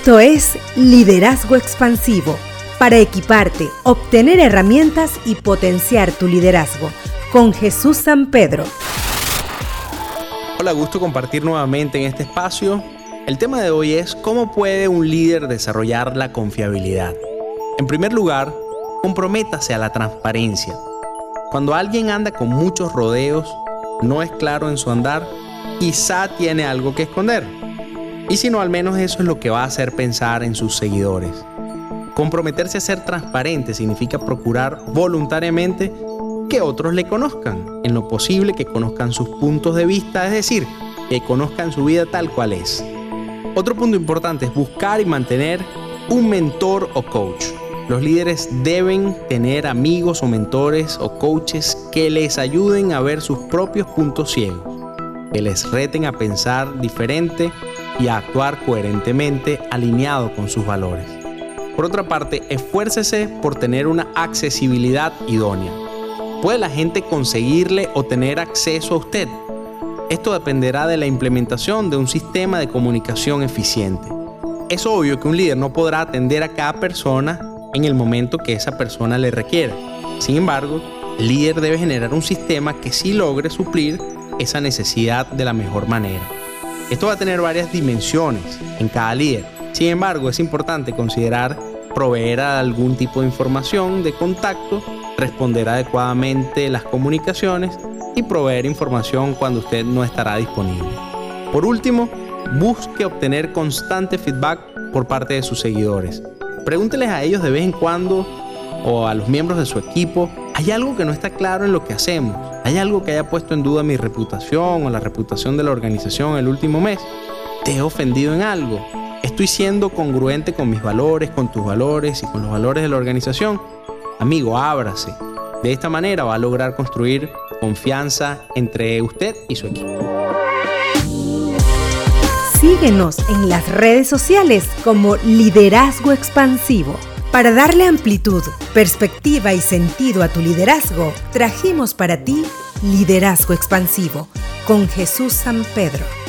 Esto es Liderazgo Expansivo, para equiparte, obtener herramientas y potenciar tu liderazgo, con Jesús San Pedro. Hola, gusto compartir nuevamente en este espacio. El tema de hoy es cómo puede un líder desarrollar la confiabilidad. En primer lugar, comprométase a la transparencia. Cuando alguien anda con muchos rodeos, no es claro en su andar, quizá tiene algo que esconder y si no, al menos eso es lo que va a hacer pensar en sus seguidores. Comprometerse a ser transparente significa procurar voluntariamente que otros le conozcan, en lo posible que conozcan sus puntos de vista, es decir, que conozcan su vida tal cual es. Otro punto importante es buscar y mantener un mentor o coach. Los líderes deben tener amigos o mentores o coaches que les ayuden a ver sus propios puntos ciegos, que les reten a pensar diferente y a actuar coherentemente alineado con sus valores. Por otra parte, esfuércese por tener una accesibilidad idónea. ¿Puede la gente conseguirle o tener acceso a usted? Esto dependerá de la implementación de un sistema de comunicación eficiente. Es obvio que un líder no podrá atender a cada persona en el momento que esa persona le requiera. Sin embargo, el líder debe generar un sistema que sí logre suplir esa necesidad de la mejor manera. Esto va a tener varias dimensiones en cada líder. Sin embargo, es importante considerar proveer algún tipo de información de contacto, responder adecuadamente las comunicaciones y proveer información cuando usted no estará disponible. Por último, busque obtener constante feedback por parte de sus seguidores. Pregúnteles a ellos de vez en cuando o a los miembros de su equipo, ¿hay algo que no está claro en lo que hacemos? ¿Hay algo que haya puesto en duda mi reputación o la reputación de la organización el último mes? ¿Te he ofendido en algo? ¿Estoy siendo congruente con mis valores, con tus valores y con los valores de la organización? Amigo, ábrase. De esta manera va a lograr construir confianza entre usted y su equipo. Síguenos en las redes sociales como Liderazgo Expansivo. Para darle amplitud, perspectiva y sentido a tu liderazgo, trajimos para ti Liderazgo Expansivo con Jesús San Pedro.